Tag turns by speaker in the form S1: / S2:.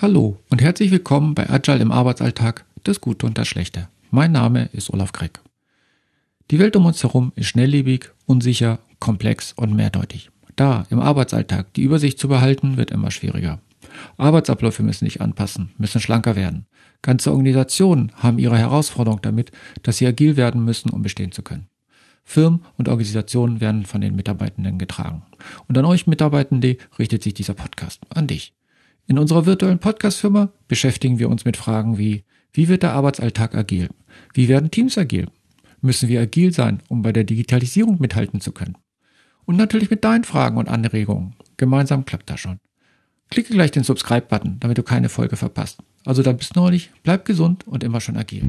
S1: Hallo und herzlich willkommen bei Agile im Arbeitsalltag, das Gute und das Schlechte. Mein Name ist Olaf Kreck. Die Welt um uns herum ist schnelllebig, unsicher, komplex und mehrdeutig. Da im Arbeitsalltag die Übersicht zu behalten, wird immer schwieriger. Arbeitsabläufe müssen sich anpassen, müssen schlanker werden. Ganze Organisationen haben ihre Herausforderung damit, dass sie agil werden müssen, um bestehen zu können. Firmen und Organisationen werden von den Mitarbeitenden getragen. Und an euch Mitarbeitende richtet sich dieser Podcast, an dich. In unserer virtuellen Podcast-Firma beschäftigen wir uns mit Fragen wie, wie wird der Arbeitsalltag agil? Wie werden Teams agil? Müssen wir agil sein, um bei der Digitalisierung mithalten zu können? Und natürlich mit deinen Fragen und Anregungen. Gemeinsam klappt das schon. Klicke gleich den Subscribe-Button, damit du keine Folge verpasst. Also dann bis neulich, bleib gesund und immer schon agil.